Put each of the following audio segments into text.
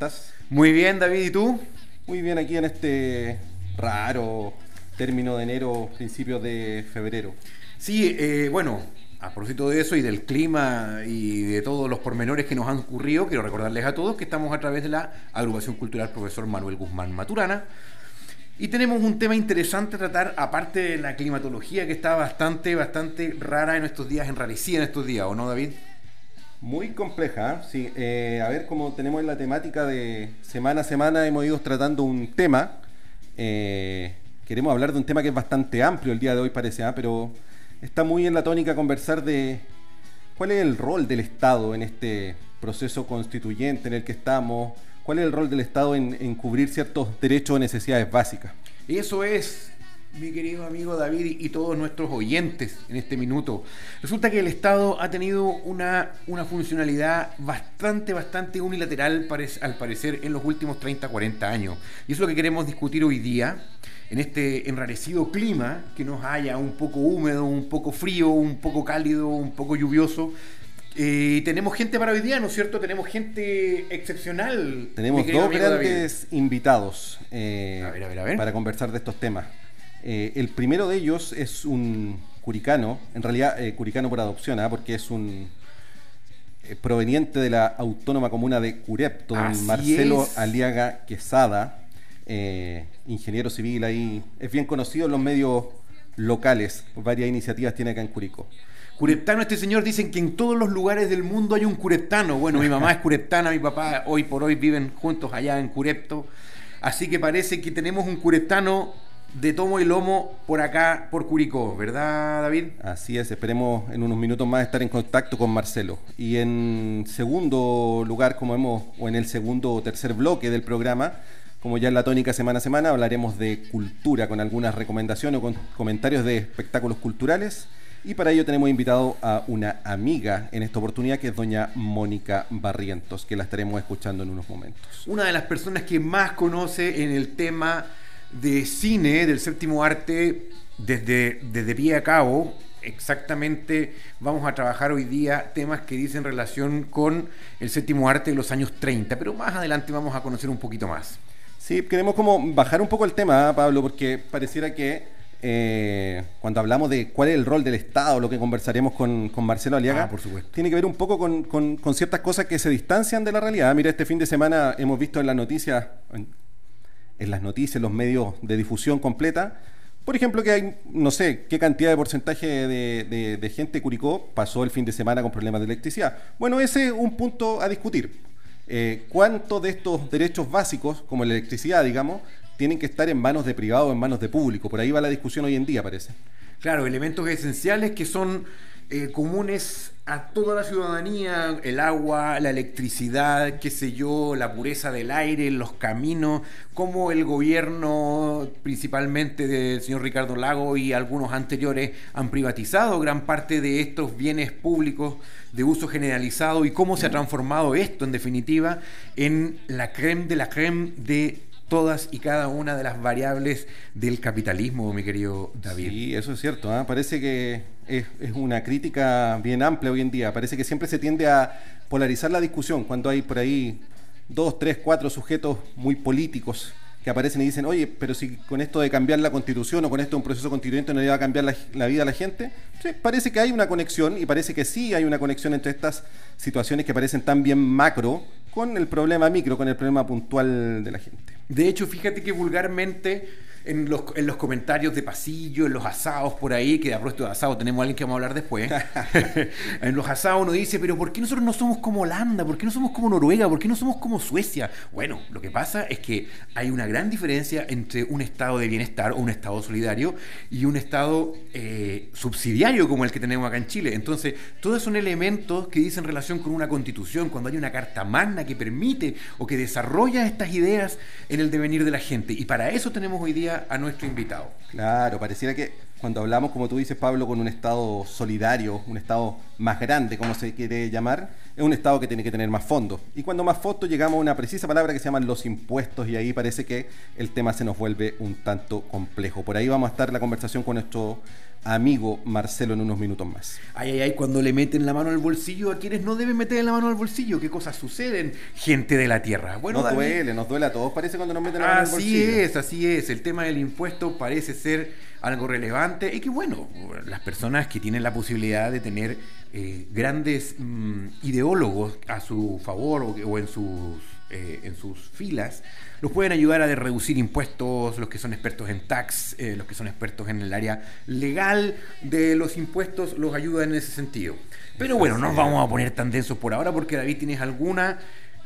¿Estás? Muy bien, David, ¿y tú? Muy bien aquí en este raro término de enero, principios de febrero. Sí, eh, bueno, a propósito de eso y del clima y de todos los pormenores que nos han ocurrido, quiero recordarles a todos que estamos a través de la agrupación cultural profesor Manuel Guzmán Maturana. Y tenemos un tema interesante a tratar, aparte de la climatología que está bastante, bastante rara en estos días, enrarecida en estos días, ¿o no, David? Muy compleja, ¿eh? sí. Eh, a ver, como tenemos en la temática de semana a semana, hemos ido tratando un tema. Eh, queremos hablar de un tema que es bastante amplio el día de hoy, parece, pero está muy en la tónica conversar de cuál es el rol del Estado en este proceso constituyente en el que estamos, cuál es el rol del Estado en, en cubrir ciertos derechos o necesidades básicas. Eso es mi querido amigo David y todos nuestros oyentes en este minuto. Resulta que el Estado ha tenido una, una funcionalidad bastante, bastante unilateral al parecer en los últimos 30, 40 años. Y es lo que queremos discutir hoy día en este enrarecido clima que nos haya un poco húmedo, un poco frío, un poco cálido, un poco lluvioso. Eh, tenemos gente para hoy día, ¿no es cierto? Tenemos gente excepcional. Tenemos dos grandes invitados eh, a ver, a ver, a ver. para conversar de estos temas. Eh, el primero de ellos es un curicano, en realidad eh, curicano por adopción, ¿ah? porque es un eh, proveniente de la autónoma comuna de Curepto, don Marcelo Aliaga Quesada, ingeniero civil ahí, es bien conocido en los medios locales, varias iniciativas tiene acá en Curico. Cureptano, este señor dicen que en todos los lugares del mundo hay un cureptano. Bueno, mi mamá es cureptana, mi papá hoy por hoy viven juntos allá en Curepto. Así que parece que tenemos un cureptano de tomo y lomo por acá, por Curicó, ¿verdad, David? Así es, esperemos en unos minutos más estar en contacto con Marcelo. Y en segundo lugar, como hemos, o en el segundo o tercer bloque del programa, como ya en la tónica semana a semana, hablaremos de cultura con algunas recomendaciones o con comentarios de espectáculos culturales. Y para ello tenemos invitado a una amiga en esta oportunidad que es doña Mónica Barrientos, que la estaremos escuchando en unos momentos. Una de las personas que más conoce en el tema de cine del séptimo arte desde, desde pie a cabo. Exactamente vamos a trabajar hoy día temas que dicen relación con el séptimo arte de los años 30, pero más adelante vamos a conocer un poquito más. Sí, queremos como bajar un poco el tema, ¿ah, Pablo, porque pareciera que eh, cuando hablamos de cuál es el rol del Estado, lo que conversaremos con, Marcelo Aliaga, ah, por supuesto. tiene que ver un poco con, con, ciertas cosas que se distancian de la realidad. Mira, este fin de semana hemos visto en las noticias, en las noticias, en los medios de difusión completa. Por ejemplo, que hay, no sé, qué cantidad de porcentaje de, gente Curicó pasó el fin de semana con problemas de electricidad. Bueno, ese es un punto a discutir. Eh, ¿Cuántos de estos derechos básicos, como la electricidad, digamos, tienen que estar en manos de privado o en manos de público? Por ahí va la discusión hoy en día, parece. Claro, elementos esenciales que son eh, comunes a toda la ciudadanía, el agua, la electricidad, qué sé yo, la pureza del aire, los caminos, cómo el gobierno, principalmente del señor Ricardo Lago y algunos anteriores, han privatizado gran parte de estos bienes públicos de uso generalizado y cómo se ha transformado esto, en definitiva, en la creme de la creme de todas y cada una de las variables del capitalismo, mi querido David. Sí, eso es cierto. ¿ah? Parece que es, una crítica bien amplia hoy en día. Parece que siempre se tiende a polarizar la discusión cuando hay por ahí dos, tres, cuatro sujetos muy políticos que aparecen y dicen, oye, pero si con esto de cambiar la constitución o con esto de un proceso constituyente no le va a cambiar la, vida a la gente, parece que hay una conexión y parece que sí hay una conexión entre estas situaciones que parecen tan bien macro con el problema micro, con el problema puntual de la gente. De hecho, fíjate que vulgarmente en los, en los comentarios de pasillo, en los asados por ahí, que a propósito de asado tenemos a alguien que vamos a hablar después. en los asados uno dice, pero ¿por qué nosotros no somos como Holanda? ¿Por qué no somos como Noruega? ¿Por qué no somos como Suecia? Bueno, lo que pasa es que hay una gran diferencia entre un estado de bienestar o un estado solidario y un estado eh, subsidiario como el que tenemos acá en Chile. Entonces, todos son elementos que dicen relación con una constitución, cuando hay una carta magna que permite o que desarrolla estas ideas en el devenir de la gente. Y para eso tenemos hoy día a nuestro invitado. Claro, pareciera que cuando hablamos, como tú dices, Pablo, con un Estado solidario, un Estado más grande, como se quiere llamar, es un Estado que tiene que tener más fondos. Y cuando más fondos llegamos a una precisa palabra que se llaman los impuestos y ahí parece que el tema se nos vuelve un tanto complejo. Por ahí vamos a estar la conversación con nuestro amigo Marcelo en unos minutos más. Ay, ay, ay, cuando le meten la mano al bolsillo a quienes no deben meter la mano al bolsillo, ¿qué cosas suceden, gente de la tierra? Bueno, nos duele, nos duele a todos, parece cuando nos meten la mano al bolsillo. Así es, así es. El tema del impuesto parece ser algo relevante y que, bueno, las personas que tienen la posibilidad de tener eh, grandes mm, ideólogos a su favor o, en sus, eh, en sus filas, los pueden ayudar a reducir impuestos, los que son expertos en tax, eh, los que son expertos en el área legal de los impuestos, los ayudan en ese sentido. Pero bueno, no nos vamos a poner tan densos por ahora porque David tienes alguna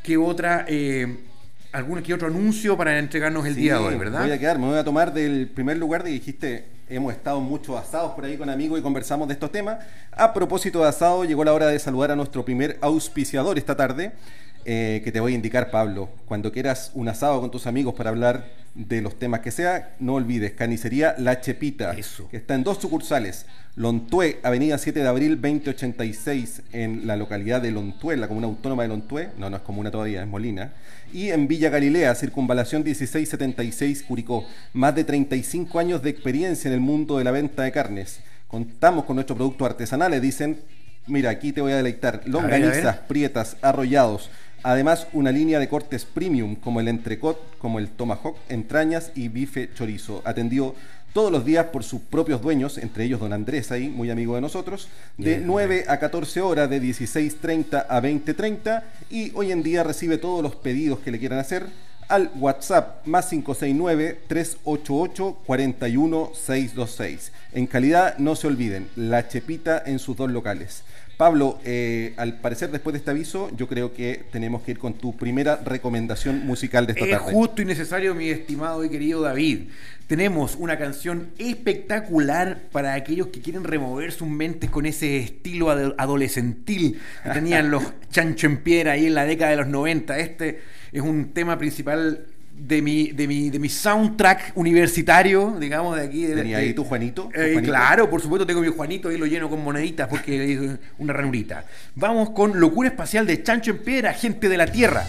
que otra... Eh, algún que otro anuncio para entregarnos el día de hoy, ¿verdad? Voy a quedar, me voy a tomar del primer lugar de que dijiste, hemos estado muchos asados por ahí con amigos y conversamos de estos temas. A propósito de asado, llegó la hora de saludar a nuestro primer auspiciador esta tarde. Eh, que te voy a indicar, Pablo. Cuando quieras un asado con tus amigos para hablar de los temas que sea, no olvides, Canicería La Chepita, que está en dos sucursales. Lontué, Avenida 7 de Abril 2086, en la localidad de Lontué, la comuna autónoma de Lontué, no, no es comuna todavía, es Molina. Y en Villa Galilea, Circunvalación 1676, Curicó. Más de 35 años de experiencia en el mundo de la venta de carnes. Contamos con nuestros productos artesanales, dicen. Mira, aquí te voy a deleitar. Longanizas, prietas, arrollados Además, una línea de cortes premium como el entrecot, como el tomahawk, entrañas y bife chorizo, atendido todos los días por sus propios dueños, entre ellos don Andrés ahí, muy amigo de nosotros, de 9 a 14 horas, de 16.30 a 20.30 y hoy en día recibe todos los pedidos que le quieran hacer al WhatsApp más 569-388-41626. En calidad, no se olviden, la chepita en sus dos locales. Pablo, eh, al parecer después de este aviso, yo creo que tenemos que ir con tu primera recomendación musical de esta tarde. Es justo y necesario, mi estimado y querido David. Tenemos una canción espectacular para aquellos que quieren remover sus mentes con ese estilo adolescentil que tenían los chancho en piedra ahí en la década de los 90. Este es un tema principal de mi, de mi, de mi soundtrack universitario, digamos, de aquí. ¿Tenía ahí tu Juanito? Eh, claro, por supuesto tengo mi Juanito y lo lleno con moneditas porque es una ranurita. Vamos con Locura Espacial de Chancho en Piedra, Gente de la Tierra.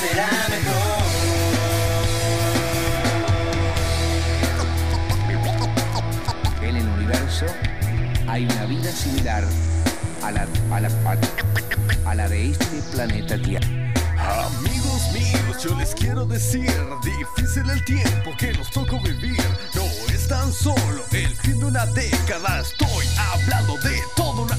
será mejor. En el universo hay una vida similar a la, a la, a, la de este planeta Tierra. Amigos míos, yo les quiero decir, difícil el tiempo que nos tocó vivir. No es tan solo el fin de una década, estoy hablando de toda una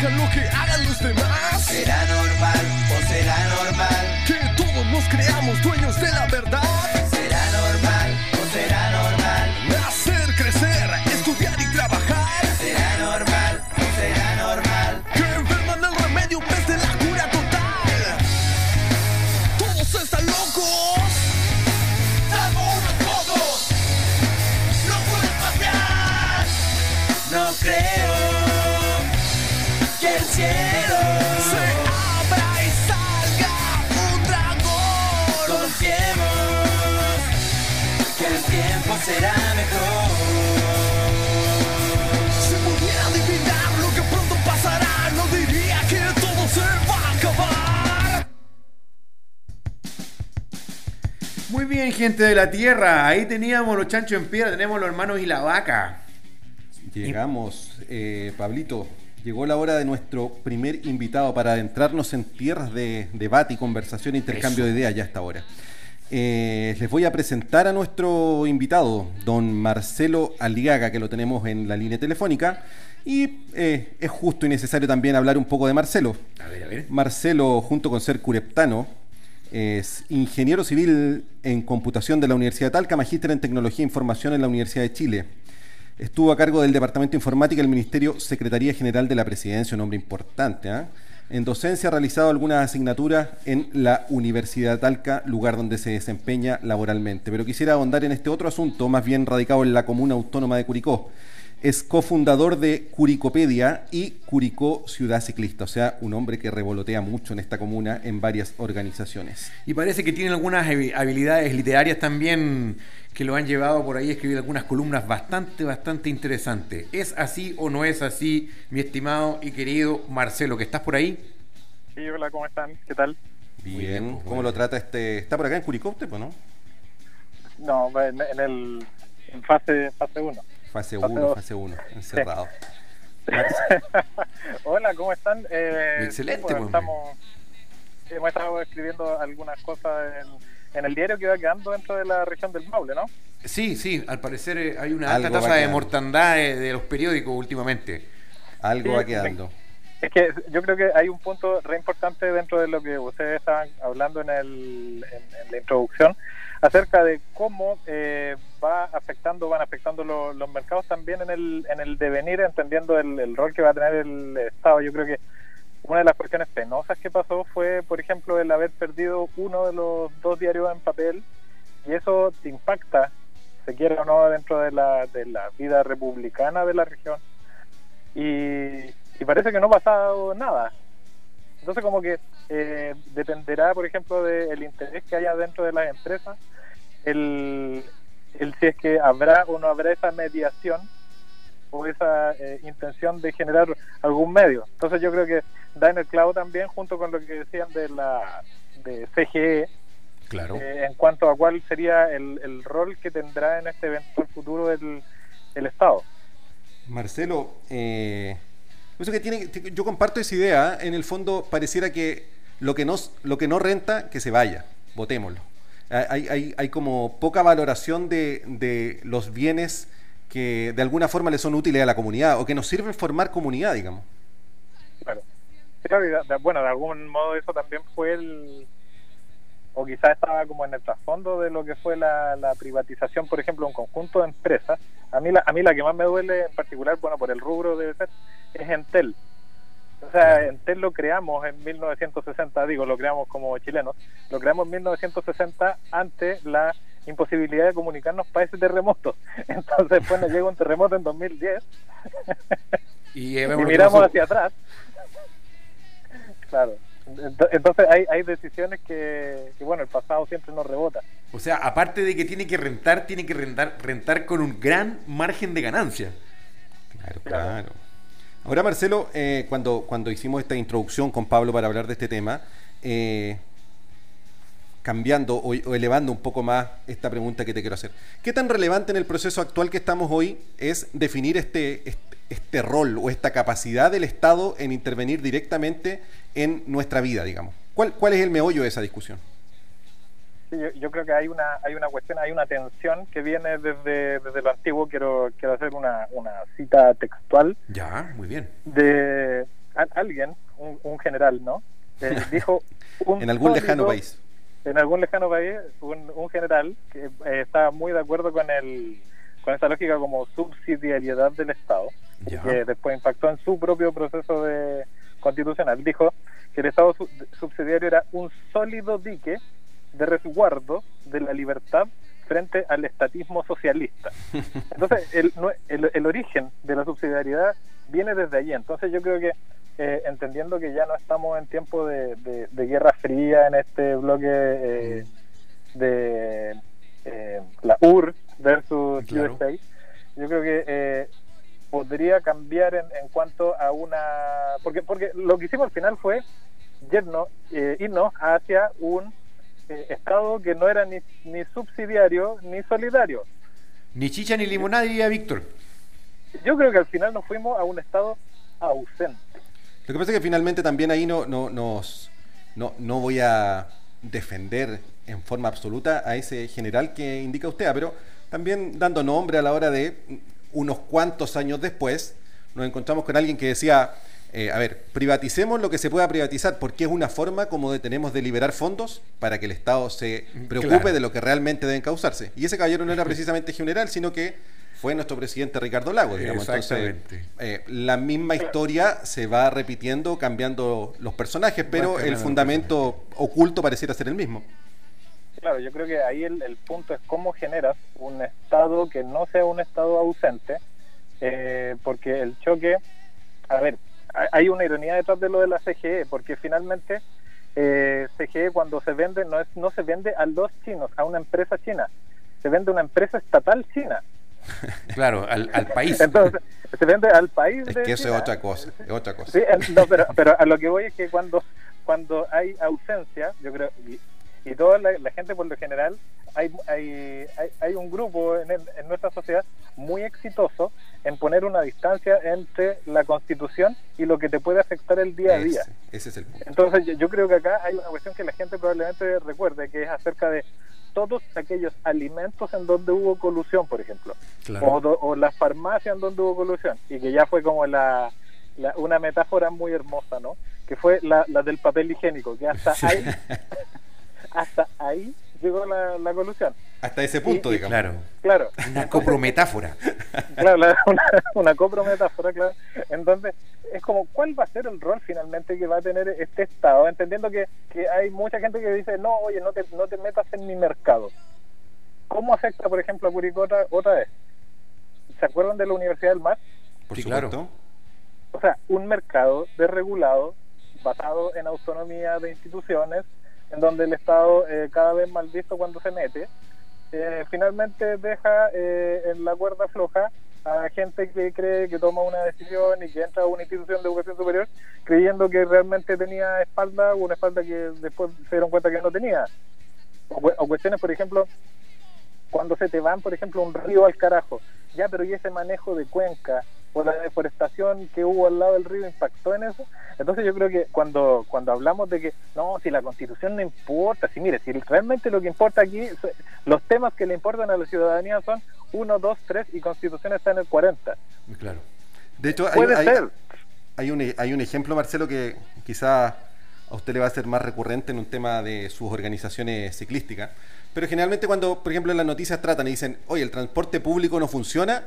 Lo que hagan los demás. ¿Será normal o será normal? Que todos nos creamos dueños de la verdad. Bien, gente de la tierra. Ahí teníamos los chanchos en piedra, tenemos los hermanos y la vaca. Llegamos, eh, Pablito. Llegó la hora de nuestro primer invitado para adentrarnos en tierras de debate y conversación e intercambio Eso. de ideas ya hasta ahora. Eh, les voy a presentar a nuestro invitado, don Marcelo Aliaga, que lo tenemos en la línea telefónica. Y eh, es justo y necesario también hablar un poco de Marcelo. A ver, a ver. Marcelo, junto con ser cureptano, es ingeniero civil en computación de la Universidad Talca, magíster en tecnología e información en la Universidad de Chile. Estuvo a cargo del Departamento de Informática del Ministerio Secretaría General de la Presidencia, un nombre importante. ¿ah? En docencia ha realizado algunas asignaturas en la Universidad Talca, lugar donde se desempeña laboralmente. Pero quisiera ahondar en este otro asunto, más bien radicado en la comuna autónoma de Curicó. Es cofundador de Curicopedia y Curicó Ciudad Ciclista, o sea, un hombre que revolotea mucho en esta comuna en varias organizaciones. Y parece que tiene algunas habi- habilidades literarias también que lo han llevado por ahí a escribir algunas columnas bastante, bastante interesantes. ¿Es así o no es así, mi estimado y querido Marcelo, que estás por ahí? Sí, hola, ¿cómo están? ¿Qué tal? Bien, bien, pues, ¿cómo bueno. lo trata este? ¿Está por acá en Curicó usted, pues, no? No, en, en el en fase fase 1. Fase Fase 1, dos. fase 1, encerrado. hola, ¿cómo están? Eh, Excelente, pues, pues, estamos hemos estado escribiendo algunas cosas en, en el diario que va quedando dentro de la región del Maule, ¿no? Sí, sí, al parecer eh, hay una alta tasa de mortandad eh, de los periódicos últimamente. Algo Sí, va quedando. Es que yo creo que hay un punto re importante dentro de lo que ustedes estaban hablando en, el, en, en la introducción acerca de cómo eh, va afectando, van afectando lo- los mercados también en el, en el devenir, entendiendo el, rol que va a tener el Estado. Yo creo que una de las cuestiones penosas que pasó fue, por ejemplo, el haber perdido uno de los dos diarios en papel y eso impacta, se quiera o no, dentro de la, de la vida republicana de la región y, y parece que no ha pasado nada. Entonces como que eh, dependerá, por ejemplo, del interés que haya dentro de las empresas, el, el si es que habrá o no habrá esa mediación o esa eh, intención de generar algún medio. Entonces yo creo que da en el clavo también junto con lo que decían de la de CGE Claro. eh, en cuanto a cuál sería el, el rol que tendrá en este eventual futuro el, el Estado. Marcelo, eh, eso que tiene, yo comparto esa idea. En el fondo, pareciera que lo que no, lo que no renta, que se vaya. Votémoslo. Hay, hay, hay como poca valoración de, de los bienes que de alguna forma le son útiles a la comunidad o que nos sirven formar comunidad, digamos. Claro. Bueno, de algún modo eso también fue el... O quizás estaba como en el trasfondo de lo que fue la, la privatización, por ejemplo, de un conjunto de empresas. A mí, la, a mí la que más me duele en particular, bueno, por el rubro debe ser, es Entel. O sea, Entel lo creamos en 1960, digo, lo creamos como chilenos, lo creamos en 1960 ante la imposibilidad de comunicarnos para ese terremoto. Entonces, después nos llega un terremoto en 2010 Y, y miramos hacia atrás. Claro. Ent- Entonces hay, hay decisiones que, que, bueno, el pasado siempre nos rebota. O sea, aparte de que tiene que rentar, tiene que rentar, rentar con un gran margen de ganancia. Claro, Claro. claro. Ahora, Marcelo, eh, cuando, cuando hicimos esta introducción con Pablo para hablar de este tema, eh, cambiando o, elevando un poco más esta pregunta que te quiero hacer. ¿Qué tan relevante en el proceso actual que estamos hoy es definir este, este, este rol o esta capacidad del Estado en intervenir directamente en nuestra vida, digamos? ¿Cuál, cuál es el meollo de esa discusión? Sí, yo, yo creo que hay una hay una cuestión, hay una tensión que viene desde, desde lo antiguo. Quiero quiero hacer una, una cita textual Ya, muy bien. de a- alguien, un, un general, ¿no? Que dijo un En algún lejano país. en algún lejano país, un, un general que eh, estaba muy de acuerdo con el con esta lógica como subsidiariedad del Estado, Ya. que después impactó en su propio proceso de constitucional. Dijo que el Estado su- subsidiario era un sólido dique de resguardo de la libertad frente al estatismo socialista. Entonces, el, el, el origen de la subsidiariedad viene desde allí. Entonces, yo creo que eh, entendiendo que ya no estamos en tiempo de, de- de guerra fría en este bloque eh, de eh, la UR versus Claro. USA, yo creo que eh, podría cambiar en, en cuanto a una... Porque, porque lo que hicimos al final fue yernos, eh, irnos hacia un eh, Estado que no era ni, ni subsidiario ni solidario. Ni chicha ni limonada, diría Víctor. Yo creo que al final nos fuimos a un Estado ausente. Lo que pasa es que finalmente también ahí no, no, nos, no, no voy a defender en forma absoluta a ese general que indica usted, pero también dando nombre a la hora de unos cuantos años después, nos encontramos con alguien que decía, eh, a ver, privaticemos lo que se pueda privatizar, porque es una forma como de tenemos de liberar fondos para que el Estado se preocupe Claro. de lo que realmente deben causarse. Y ese caballero no era precisamente general, sino que fue nuestro presidente Ricardo Lago, digamos. Entonces, Exactamente. eh, la misma historia se va repitiendo, cambiando los personajes, pero el fundamento oculto pareciera ser el mismo. Claro, yo creo que ahí el, el punto es cómo generas un Estado que no sea un Estado ausente, eh, porque el choque, a ver, hay- una ironía detrás de lo de la CGE, porque finalmente eh, CGE cuando se vende no es no se vende a los chinos, a una empresa china, se vende a una empresa estatal china. Claro, al, al país. Entonces, se vende al país. Es de que eso China. es otra cosa, es otra cosa. Sí, no, pero, pero a lo que voy es que cuando, cuando hay ausencia, yo creo, y, y toda la, la gente por lo general, hay, hay, hay, hay un grupo en, el- en nuestra sociedad muy exitoso en poner una distancia entre la constitución y lo que te puede afectar el día a día. Ese, ese es el punto. Entonces yo, yo creo que acá hay una cuestión que la gente probablemente recuerde, que es acerca de todos aquellos alimentos en donde hubo colusión, por ejemplo, Claro. o, do- o las farmacias en donde hubo colusión, y que ya fue como la, la- una metáfora muy hermosa, ¿no? Que fue la, la del papel higiénico, que hasta ahí, hasta ahí llegó la, la colusión. Hasta ese punto, Y- digamos. Claro. Claro, Una coprometáfora. claro, la- una, una coprometáfora, claro. Entonces, es como, ¿cuál va a ser el rol finalmente que va a tener este Estado? Entendiendo que, que hay mucha gente que dice, no, oye, no te, no te metas en mi mercado. ¿Cómo afecta, por ejemplo, a Curicó otra, otra vez? ¿Se acuerdan de la Universidad del Mar? Por Sí, supuesto. claro. O sea, un mercado desregulado, basado en autonomía de instituciones, en donde el Estado, eh, cada vez mal visto cuando se mete, eh, finalmente deja eh, en la cuerda floja a gente que cree que toma una decisión y que entra a una institución de educación superior creyendo que realmente tenía espalda o una espalda que después se dieron cuenta que no tenía. O, o cuestiones, por ejemplo, cuando se te van, por ejemplo, un río al carajo, ya, pero ¿y ese manejo de cuenca o la deforestación que hubo al lado del río impactó en eso? Entonces yo creo que cuando, cuando hablamos de que, no, si la constitución no importa, si mire, si realmente lo que importa aquí, los temas que le importan a la ciudadanía son 1, 2, 3 y constitución está en el 40. Claro. De hecho, hay, Puede hay- ser. hay un, hay un ejemplo, Marcelo, que quizá a usted le va a ser más recurrente en un tema de sus organizaciones ciclísticas. Pero generalmente cuando, por ejemplo, en las noticias tratan y dicen, oye, el transporte público no funciona,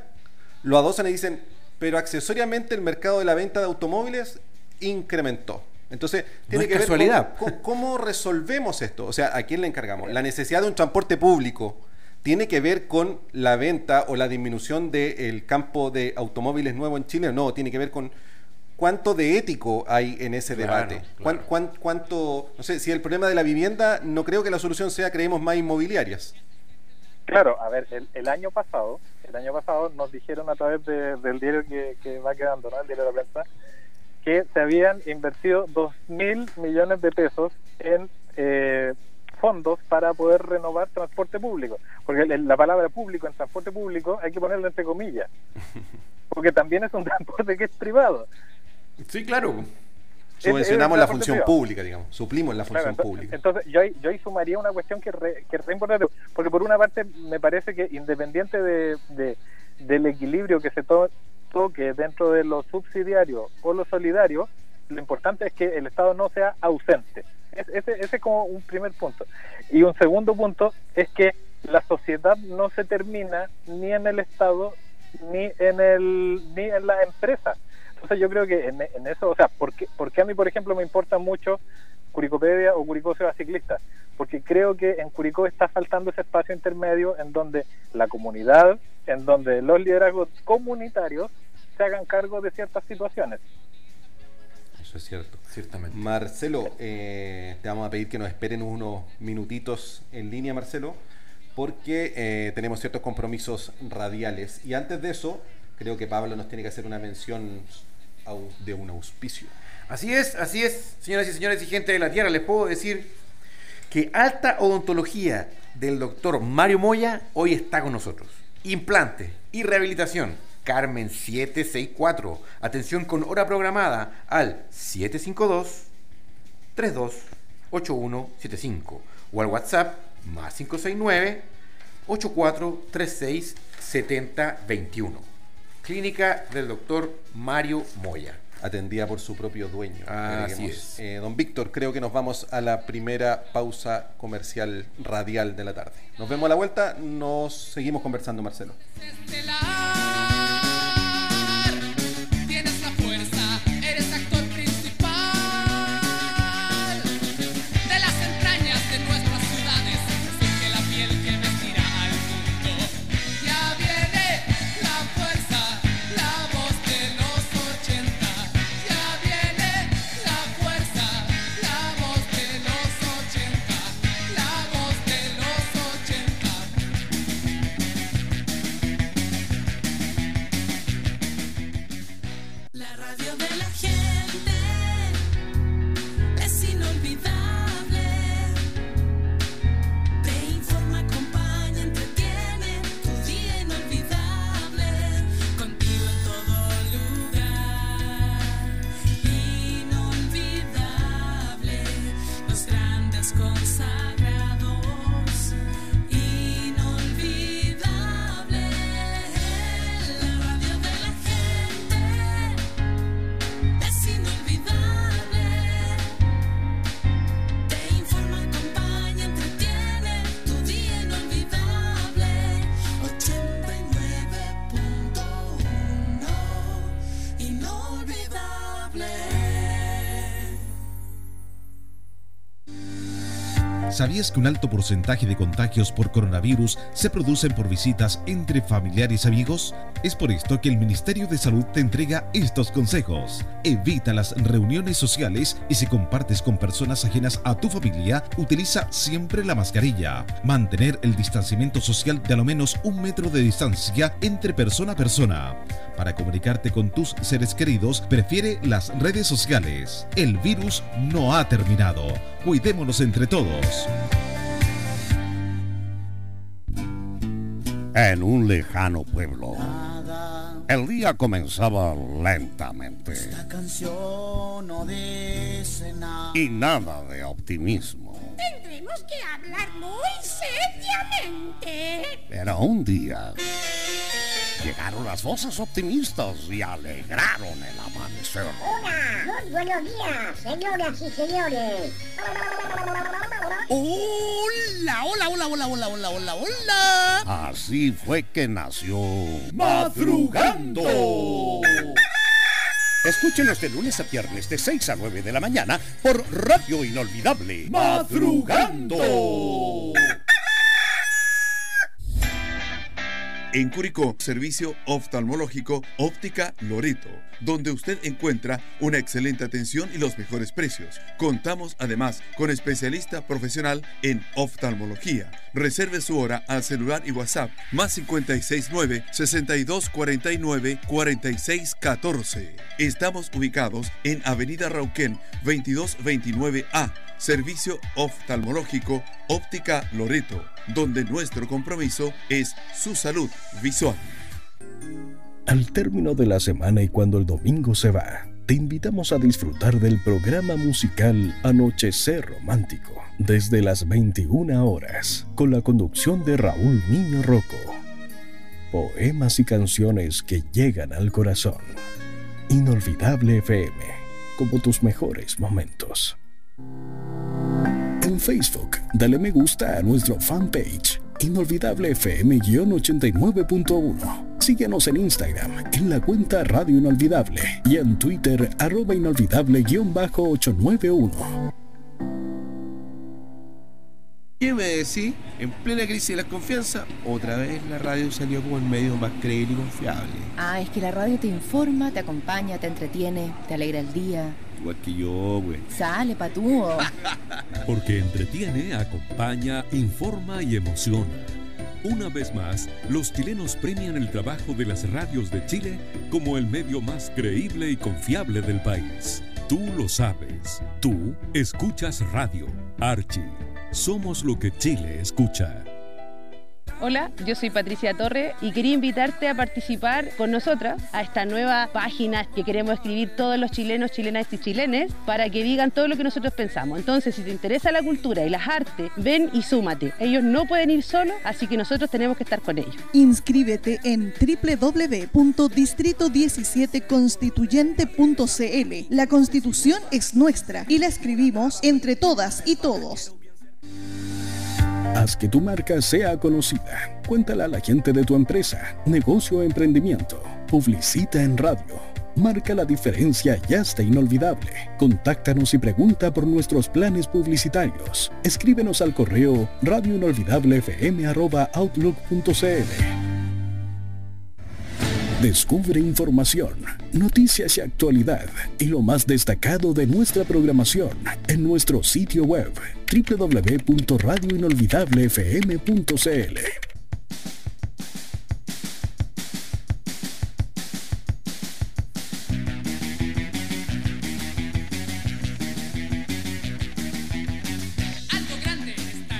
lo adosan y dicen, pero accesoriamente el mercado de la venta de automóviles incrementó. Entonces, tiene que ver casualidad. con, con cómo resolvemos esto. O sea, ¿a quién le encargamos? La necesidad de un transporte público tiene que ver con la venta o la disminución del campo de automóviles nuevo en Chile. No, tiene que ver con cuánto de ético hay en ese Claro, debate. Cuán- cuán- cuánto, no sé, si el problema de la vivienda, no creo que la solución sea creemos más inmobiliarias. Claro, a ver, el, el año pasado, el año pasado nos dijeron a través de- del diario que, que va quedando, ¿no? El diario de la prensa, que se habían invertido dos mil millones de pesos en eh, fondos para poder renovar transporte público. Porque la palabra público en transporte público hay que ponerlo entre comillas. Porque también es un transporte que es privado. Sí, claro. Subvencionamos es la función pública, digamos. Suplimos la función Claro, pública. Entonces, yo ahí, yo ahí sumaría una cuestión que, re- que es re importante, porque por una parte me parece que independiente de, de- del equilibrio que se to- toque dentro de lo subsidiario o lo solidario, lo importante es que el Estado no sea ausente. Es- ese, ese es como un primer punto. Y un segundo punto es que la sociedad no se termina ni en el Estado ni en el ni en la empresa. Entonces yo creo que en, en eso, o sea, ¿por qué, por qué a mí, por ejemplo, me importa mucho Curicopedia o Curicó Ciudad Ciclista? Porque creo que en Curicó está faltando ese espacio intermedio en donde la comunidad, en donde los liderazgos comunitarios se hagan cargo de ciertas situaciones. Eso es cierto. Ciertamente. Marcelo, eh, te vamos a pedir que nos esperen unos minutitos en línea, Marcelo, porque eh, tenemos ciertos compromisos radiales. Y antes de eso, creo que Pablo nos tiene que hacer una mención de un auspicio. Así es, así es, señoras y señores y gente de la Tierra, les puedo decir que alta odontología del doctor Mario Moya hoy está con nosotros. Implante y rehabilitación. Carmen 764. Atención con hora programada al 752 328175 o al WhatsApp más 569 8436 7021. Clínica del doctor Mario Moya. Atendida por su propio dueño. Así es. Eh, don Víctor, creo que nos vamos a la primera pausa comercial radial de la tarde. Nos vemos a la vuelta, nos seguimos conversando, Marcelo. estelar. ¿Sabías que un alto porcentaje de contagios por coronavirus se producen por visitas entre familiares y amigos? Es por esto que el Ministerio de Salud te entrega estos consejos. Evita las reuniones sociales y si compartes con personas ajenas a tu familia, utiliza siempre la mascarilla. Mantener el distanciamiento social de a lo menos un metro de distancia entre persona a persona. Para comunicarte con tus seres queridos, prefiere las redes sociales. El virus no ha terminado. Cuidémonos entre todos. En un lejano pueblo, el día comenzaba lentamente La canción no dice nada. y nada de optimismo. Tendremos que hablar muy seriamente. Pero un día llegaron las voces optimistas y alegraron el amanecer. Hola, muy buenos días, señoras y señores. Hola, hola, hola, hola, hola, hola, hola, hola. Así fue que nació Madrugando. Escúchenos de lunes a viernes de 6 a 9 de la mañana por Radio Inolvidable. Madrugando. En Curicó, servicio oftalmológico Óptica Loreto, donde usted encuentra una excelente atención y los mejores precios. Contamos además con especialista profesional en oftalmología. Reserve su hora al celular y WhatsApp más 569 6249 4614. Estamos ubicados en Avenida Rauquén 2229A. Servicio oftalmológico Óptica Loreto, donde nuestro compromiso es su salud visual. Al término de la semana y cuando el domingo se va, te invitamos a disfrutar del programa musical Anochecer Romántico desde las 21 horas, con la conducción de Raúl Niño Rocco. Poemas y canciones que llegan al corazón. Inolvidable FM, como tus mejores momentos. En Facebook, dale me gusta a nuestro fanpage Inolvidable FM-89.1. Síguenos en Instagram en la cuenta Radio Inolvidable y en Twitter arroba inolvidable-891. ¿Qué me decís? En plena crisis de la confianza, otra vez la radio salió como el medio más creíble y confiable. Ah, es que la radio te informa, te acompaña, te entretiene, te alegra el día. Igual que yo, güey. Sale, patúo. Porque entretiene, acompaña, informa y emociona. Una vez más, los chilenos premian el trabajo de las radios de Chile como el medio más creíble y confiable del país. Tú lo sabes. Tú escuchas radio. Archie. Somos lo que Chile escucha. Hola, yo soy Patricia Torre y quería invitarte a participar con nosotras a esta nueva página que queremos escribir todos los chilenos, chilenas y chilenes para que digan todo lo que nosotros pensamos. Entonces, si te interesa la cultura y las artes, ven y súmate. Ellos no pueden ir solos, así que nosotros tenemos que estar con ellos. Inscríbete en www.distrito17constituyente.cl. La constitución es nuestra y la escribimos entre todas y todos. Haz que tu marca sea conocida. Cuéntala a la gente de tu empresa, negocio o emprendimiento. Publicita en radio. Marca la diferencia y hazte inolvidable. Contáctanos y pregunta por nuestros planes publicitarios. Escríbenos al correo radioinolvidablefm.outlook.cl. Descubre información, noticias y actualidad y lo más destacado de nuestra programación en nuestro sitio web www.radioinolvidablefm.cl.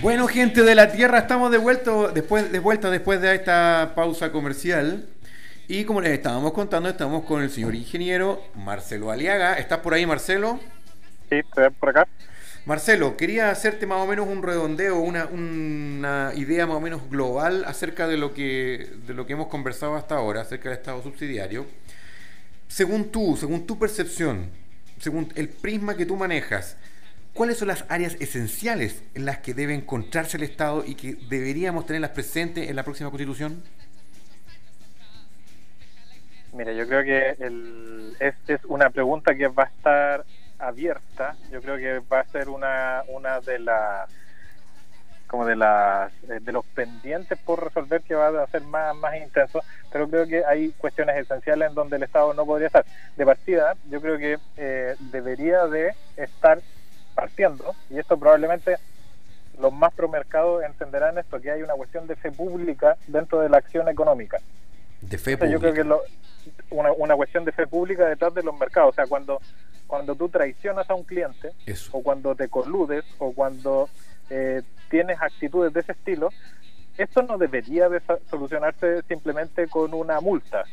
Bueno, gente de la Tierra, estamos de vuelta después, de vuelta después de esta pausa comercial. Y como les estábamos contando, estamos con el señor ingeniero Marcelo Aliaga. ¿Estás por ahí, Marcelo? Sí, estoy por acá. Marcelo, quería hacerte más o menos un redondeo, una, una idea más o menos global acerca de lo, que, de lo que hemos conversado hasta ahora, acerca del Estado subsidiario. Según tú, según tu percepción, según el prisma que tú manejas, ¿cuáles son las áreas esenciales en las que debe encontrarse el Estado y que deberíamos tenerlas presentes en la próxima Constitución? Mira, yo creo que el, esta es una pregunta que va a estar abierta. Yo creo que va a ser una, una de las como de las eh, de los pendientes por resolver que va a ser más, más intenso, pero creo que hay cuestiones esenciales en donde el Estado no podría estar. De partida, yo creo que eh, debería de estar partiendo, y esto probablemente los más promercados entenderán esto, que hay una cuestión de fe pública dentro de la acción económica. De fe pública. yo creo que lo- una, una cuestión de fe pública detrás de los mercados. O sea, cuando, cuando tú traicionas a un cliente, Eso. o cuando te coludes, o cuando eh, tienes actitudes de ese estilo, esto no debería de solucionarse simplemente con una multa.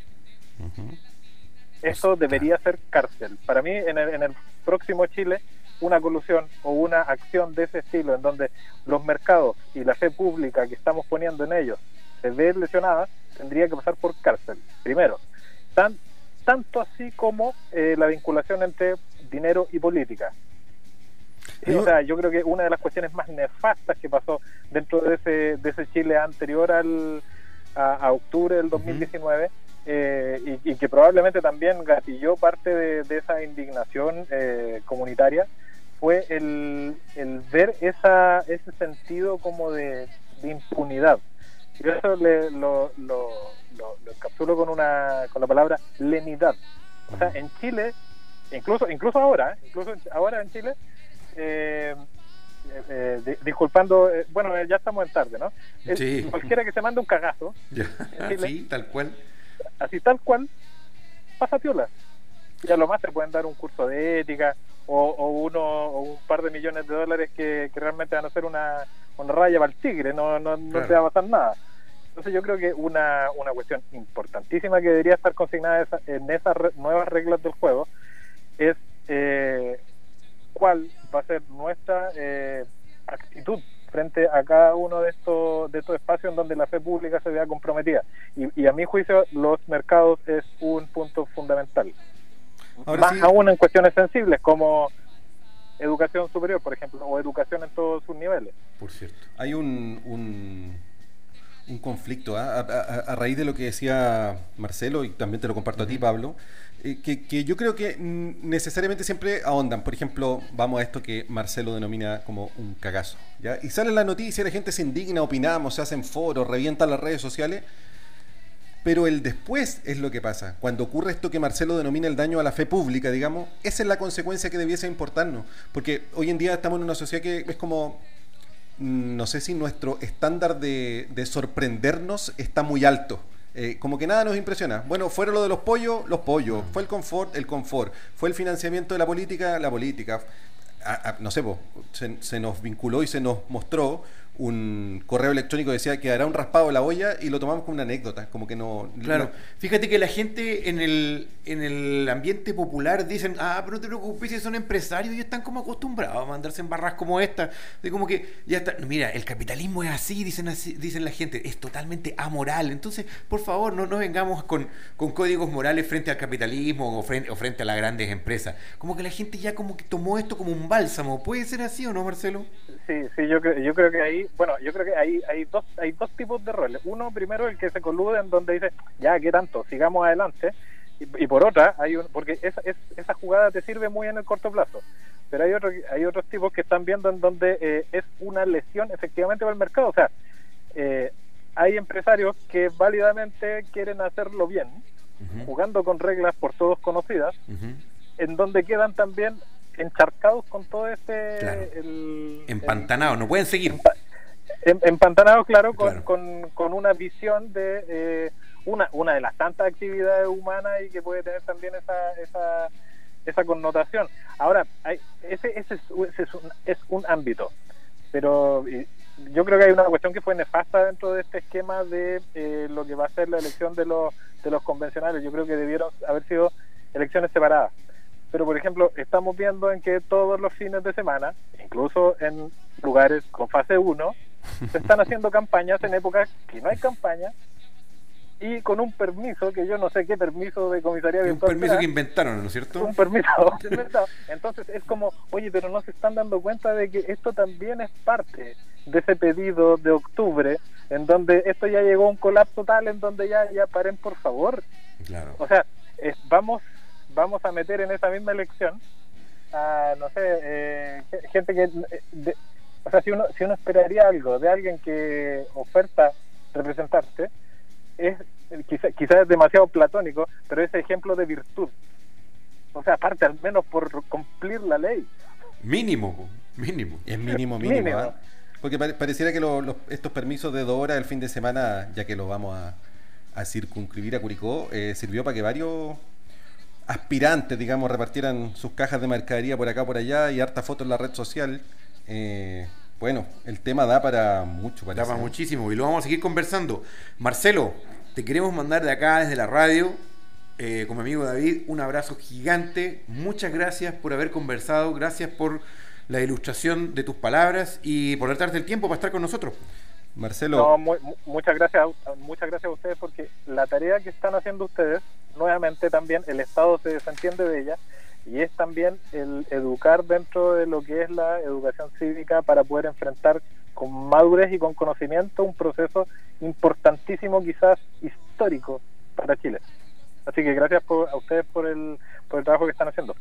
Esto debería ser cárcel. Para mí, en el, en el próximo Chile, una colusión o una acción de ese estilo, en donde los mercados y la fe pública que estamos poniendo en ellos se ve lesionada, tendría que pasar por cárcel. Primero, tan, tanto así como eh, la vinculación entre dinero y política. Sí, o sea, yo creo que una de las cuestiones más nefastas que pasó dentro de ese, de ese Chile anterior al, a, a octubre del 2019 eh, y, y que probablemente también gatilló parte de, de esa indignación eh, comunitaria fue el, el ver esa, ese sentido como de, de impunidad. Yo eso le, lo, lo, lo, lo encapsulo con, una, con la palabra lenidad. O sea, en Chile, incluso incluso ahora, ¿eh? incluso ahora en Chile, eh, eh, di- disculpando, eh, bueno, eh, ya estamos en tarde, ¿no? Sí. Cualquiera que se mande un cagazo, Ya, en Chile, sí, tal cual. así tal cual, pasa piola. Y a lo más te pueden dar un curso de ética o, o uno o un par de millones de dólares que, que realmente van a ser una, una raya para el tigre, no, no, no Claro. te va a pasar nada. Entonces yo creo que una, una cuestión importantísima que debería estar consignada esa- en esas re- nuevas reglas del juego es eh, cuál va a ser nuestra eh, actitud frente a cada uno de estos de estos espacios en donde la fe pública se vea comprometida y, y a mi juicio los mercados es un punto fundamental Ahora más sí. aún en cuestiones sensibles como educación superior por ejemplo o educación en todos sus niveles Por cierto. Hay un, un, un conflicto, ¿ah? a, a- a raíz de lo que decía Marcelo, y también te lo comparto a ti, Pablo, eh, que, que yo creo que necesariamente siempre ahondan. Por ejemplo, vamos a esto que Marcelo denomina como un cagazo. ¿ya? Y sale la noticia, la gente se indigna, opinamos, se hacen foros, revientan las redes sociales. Pero el después es lo que pasa. Cuando ocurre esto que Marcelo denomina el daño a la fe pública, digamos, esa es la consecuencia que debiese importarnos. Porque hoy en día estamos en una sociedad que es como, no sé si nuestro estándar de, de sorprendernos está muy alto. Eh, como que nada nos impresiona. Bueno, fueron lo de los pollos, los pollos. Fue el confort, el confort. Fue el financiamiento de la política, la política. A- no sé, se nos vinculó y se nos mostró un correo electrónico que decía que hará un raspado de la olla y lo tomamos como una anécdota, como que no... Claro, no- fíjate que la gente en el, en el ambiente popular dicen, ah, pero no te preocupes, si son empresarios y están como acostumbrados a mandarse en barras como esta. De como que ya está, mira, el capitalismo es así, dicen así, dicen la gente, es totalmente amoral. Entonces, por favor, no, no vengamos con, con códigos morales frente al capitalismo o frente, o frente a las grandes empresas. Como que la gente ya como que tomó esto como un bálsamo. ¿Puede ser así o no, Marcelo? Sí, sí, yo creo, yo creo que ahí, bueno, yo creo que ahí hay dos, hay dos tipos de roles. Uno, primero, el que se colude en donde dice, ya, ¿qué tanto? Sigamos adelante. Y, y por otra, hay un, porque esa, es- esa jugada te sirve muy en el corto plazo. Pero hay, otro, hay otros tipos que están viendo en donde eh, es una lesión efectivamente para el mercado. O sea, eh, hay empresarios que válidamente quieren hacerlo bien, jugando con reglas por todos conocidas, en donde quedan también encharcados con todo este Claro. el- Empantanados, no pueden seguir. Empantanados, claro, con, Claro. Con, con una visión de eh, una, una de las tantas actividades humanas y que puede tener también esa, esa, esa connotación. Ahora, hay, ese, ese, es, ese es, un, es un ámbito, pero eh, yo creo que hay una cuestión que fue nefasta dentro de este esquema de eh, lo que va a ser la elección de los, de los convencionales. Yo creo que debieron haber sido elecciones separadas. Pero, por ejemplo, estamos viendo en que todos los fines de semana, incluso en lugares con fase 1, se están haciendo campañas en épocas que no hay campaña y con un permiso, que yo no sé qué permiso de comisaría Un virtual permiso será, que inventaron, ¿no es cierto? un permiso inventado. Entonces es como, oye, pero no se están dando cuenta de que esto también es parte de ese pedido de octubre, en donde esto ya llegó a un colapso tal, en donde ya, ya paren por favor. Claro. O sea, es- vamos vamos a meter en esa misma elección a, no sé, eh, ge- gente que... eh, de- o sea, si uno, si uno esperaría algo de alguien que oferta representarse, es quizás quizá es demasiado platónico, pero es ejemplo de virtud. O sea, aparte al menos por cumplir la ley. Mínimo, mínimo. Es mínimo, mínimo. Mínimo. ¿ah? Porque pare- pareciera que lo- los- estos permisos de dos horas el fin de semana, ya que los vamos a, a circunscribir a Curicó, eh, sirvió para que varios aspirantes, digamos, repartieran sus cajas de mercadería por acá por allá y harta fotos en la red social. Eh, bueno, el tema da para mucho, parece. Daba muchísimo y lo vamos a seguir conversando. Marcelo, te queremos mandar de acá, desde la radio, eh, con mi amigo David, un abrazo gigante. Muchas gracias por haber conversado, gracias por la ilustración de tus palabras y por darte el tiempo para estar con nosotros. Marcelo. No, muchas gracias, a- muchas gracias a ustedes porque la tarea que están haciendo ustedes, nuevamente también el Estado se desentiende de ella y es también el educar dentro de lo que es la educación cívica para poder enfrentar con madurez y con conocimiento un proceso importantísimo, quizás histórico para Chile. Así que gracias por- a ustedes por el, por el trabajo que están haciendo.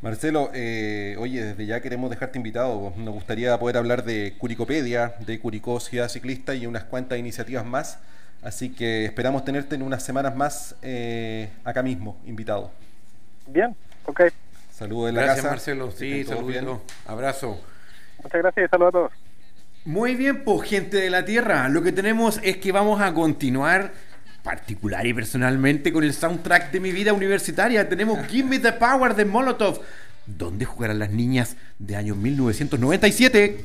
Marcelo, eh, oye, desde ya queremos dejarte invitado. Nos gustaría poder hablar de Curicopedia, de Curicó Ciudad Ciclista y unas cuantas iniciativas más. Así que esperamos tenerte en unas semanas más eh, acá mismo, invitado. Bien, ok. Saludos en la Gracias, casa. Marcelo. Sí, saludos. Abrazo. Muchas gracias y saludos a todos. Muy bien, pues gente de la Tierra, lo que tenemos es que vamos a continuar particular y personalmente con el soundtrack de mi vida universitaria. Tenemos Give Me the Power de Molotov. ¿Dónde jugarán las niñas de año 1997?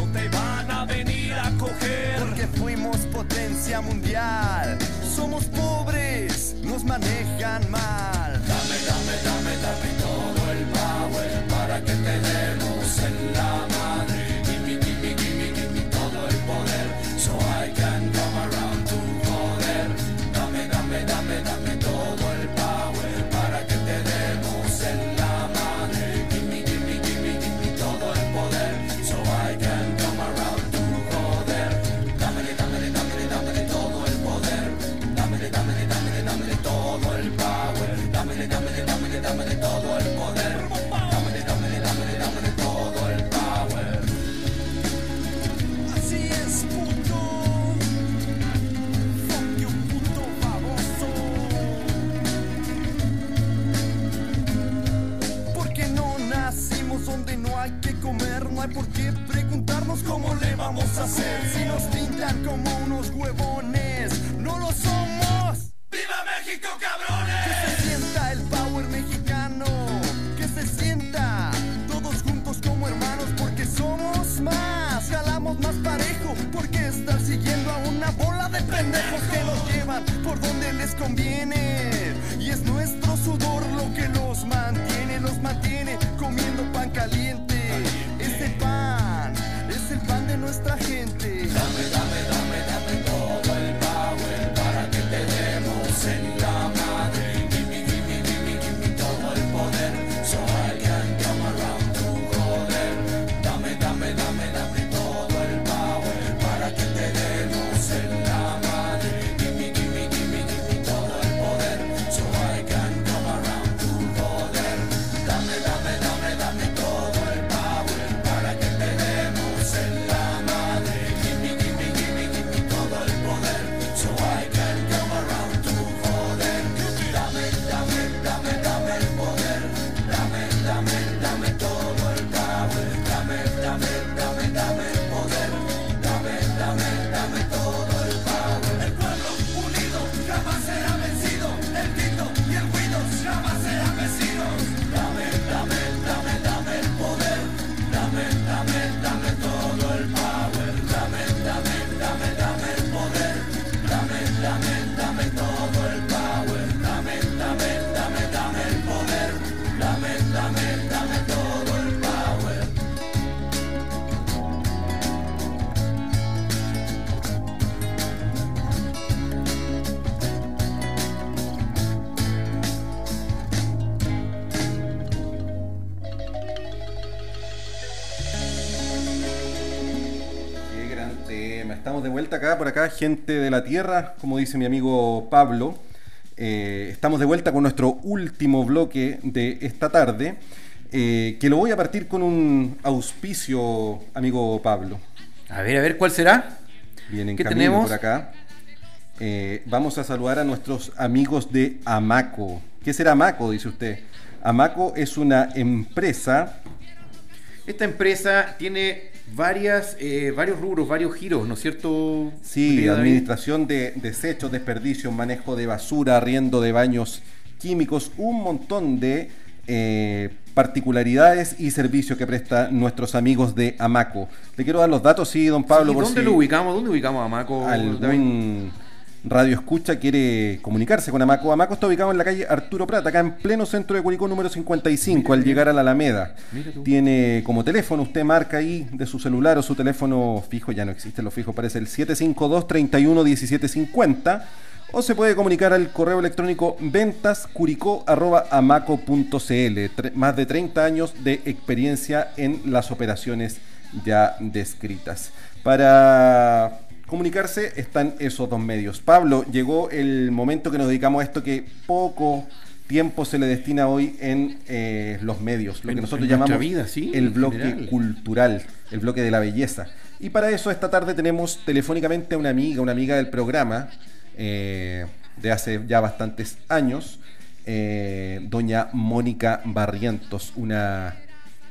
a coger. Porque fuimos potencia mundial. Somos pobres, nos manejan mal. Dame, dame, dame, dame por acá, gente de la Tierra, como dice mi amigo Pablo. Eh, estamos de vuelta con nuestro último bloque de esta tarde, eh, que lo voy a partir con un auspicio, amigo Pablo. A ver, a ver, ¿cuál será? Bien, en ¿Qué tenemos? por acá. Eh, vamos a saludar a nuestros amigos de Amaco. ¿Qué será Amaco? Dice usted. Amaco es una empresa. Esta empresa tiene varias, eh, varios rubros, varios giros, ¿no es cierto? Sí, administración de desechos, desperdicios, manejo de basura, arriendo de baños químicos, un montón de eh, particularidades y servicios que prestan nuestros amigos de Amaco. Le quiero dar los datos, sí, don Pablo. Sí, por ¿Dónde si lo ubicamos? ¿Dónde ubicamos a Maco? David? algún radio escucha quiere comunicarse con Amaco. Amaco está ubicado en la calle Arturo Prata, acá en pleno centro de Curicó, número 55, al llegar a la Alameda. Tiene como teléfono, usted marca ahí de su celular o su teléfono fijo, ya no existe lo fijo, parece el 752 31 1750 o se puede comunicar al correo electrónico ventascuricó.amaco.cl. Más de 30 años de experiencia en las operaciones ya descritas. Para comunicarse están esos dos medios. Pablo, llegó el momento que nos dedicamos a esto que poco tiempo se le destina hoy en eh, los medios, lo que nosotros llamamos vida, sí, el bloque general. cultural, el bloque de la belleza. Y para eso esta tarde tenemos telefónicamente a una amiga, una amiga del programa eh, de hace ya bastantes años, eh, doña Mónica Barrientos, una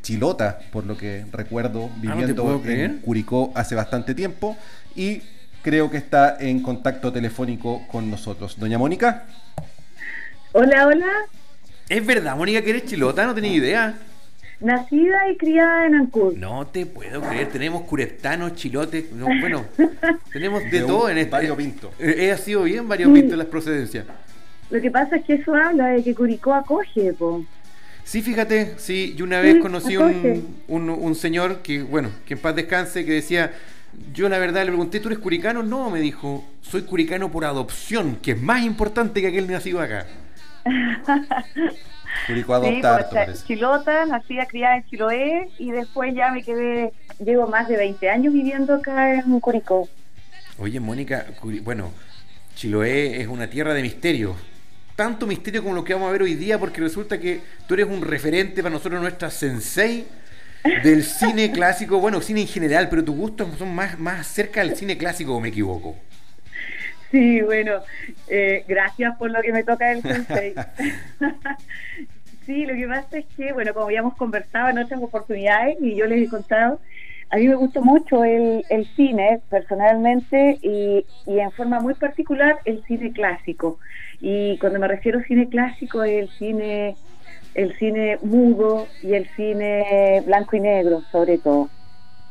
chilota, por lo que recuerdo, Ah, viviendo en. Curicó hace bastante tiempo y creo que está en contacto telefónico con nosotros. Doña Mónica. Hola, hola. ¿Es verdad, Mónica, que eres chilota? No tenía idea. Nacida y criada en Ancud. No te puedo creer. Tenemos cureptanos, chilotes. no, bueno, tenemos de, todo en este. variopinto. Eh, ha sido bien variopinto las procedencias. Lo que pasa es que eso habla de que Curicó acoge, po. Sí, fíjate, sí, yo una vez Sí, conocí un, un, un señor que, bueno, que en paz descanse, que decía, yo la verdad le pregunté, ¿tú eres curicano? No, me dijo, soy curicano por adopción, que es más importante que aquel nacido acá. Curicó Sí, adopta pues, chilota, nacida, criada en Chiloé y después ya me quedé, llevo más de 20 años viviendo acá en Curicó. Oye, Mónica, Curi- bueno, Chiloé es una tierra de misterio. Tanto misterio como lo que vamos a ver hoy día, porque resulta que tú eres un referente para nosotros, nuestra sensei del cine clásico, bueno, cine en general, pero tus gustos son más, más cerca del cine clásico, o me equivoco. Sí, bueno, eh, gracias por lo que me toca el sensei. sí, lo que pasa es que, bueno, como habíamos conversado en otras oportunidades y yo les he contado, a mí me gusta mucho el, el cine personalmente y, y en forma muy particular el cine clásico. Y cuando me refiero a cine clásico es el cine, el cine mudo y el cine blanco y negro, sobre todo.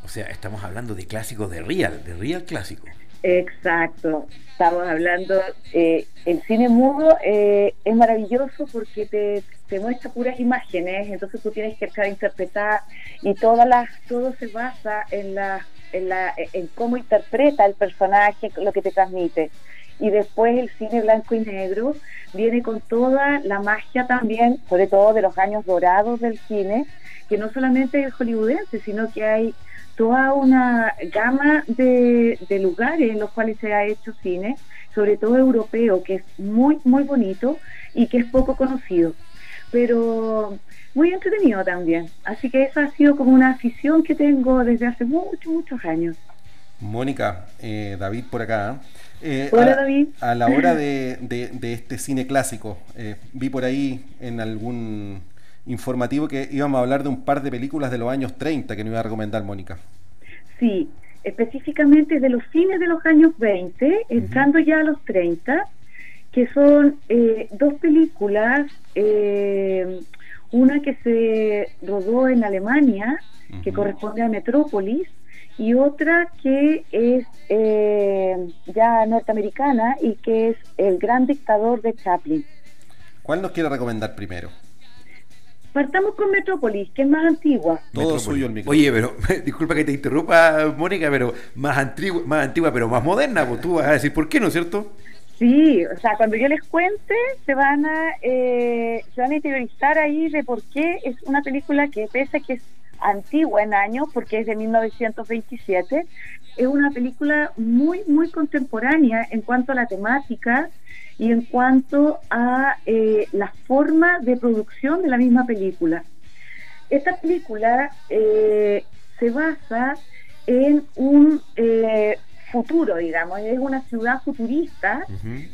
O sea, estamos hablando de clásicos de real, de real clásico. Exacto, estamos hablando, eh, el cine mudo eh, es maravilloso porque te, te muestra puras imágenes, entonces tú tienes que acá interpretar y todas las, todo se basa en, la, en, la, en cómo interpreta el personaje, lo que te transmite. Y después el cine blanco y negro viene con toda la magia también, sobre todo de los años dorados del cine, que no solamente es hollywoodense, sino que hay toda una gama de, lugares en los cuales se ha hecho cine, sobre todo europeo, que es muy, muy bonito y que es poco conocido, pero muy entretenido también. Así que esa ha sido como una afición que tengo desde hace muchos, muchos años. Mónica, eh, David por acá. Hola, a, David. A la hora de, de- de este cine clásico, eh, vi por ahí en algún informativo que íbamos a hablar de un par de películas de los años 30 que nos iba a recomendar Mónica. Sí, específicamente de los fines de los años 20, entrando ya a los 30, que son eh, dos películas, eh, una que se rodó en Alemania, que corresponde a Metrópolis, y otra que es eh, ya norteamericana y que es El Gran Dictador de Chaplin. ¿Cuál nos quiere recomendar primero? Partamos con Metrópolis, que es más antigua. Todo Metrópolis. suyo el micrófono. Oye, pero disculpa que te interrumpa, Mónica, pero más antigua, más antigua, pero más moderna, pues tú vas a decir por qué, ¿no es cierto? Sí, o sea, cuando yo les cuente, se van a eh, se van a interiorizar ahí de por qué es una película que pese a que es antigua en años, porque es de 1927, es una película muy, muy contemporánea en cuanto a la temática y en cuanto a eh, la forma de producción de la misma película. Esta película eh, se basa en un eh, futuro, digamos, es una ciudad futurista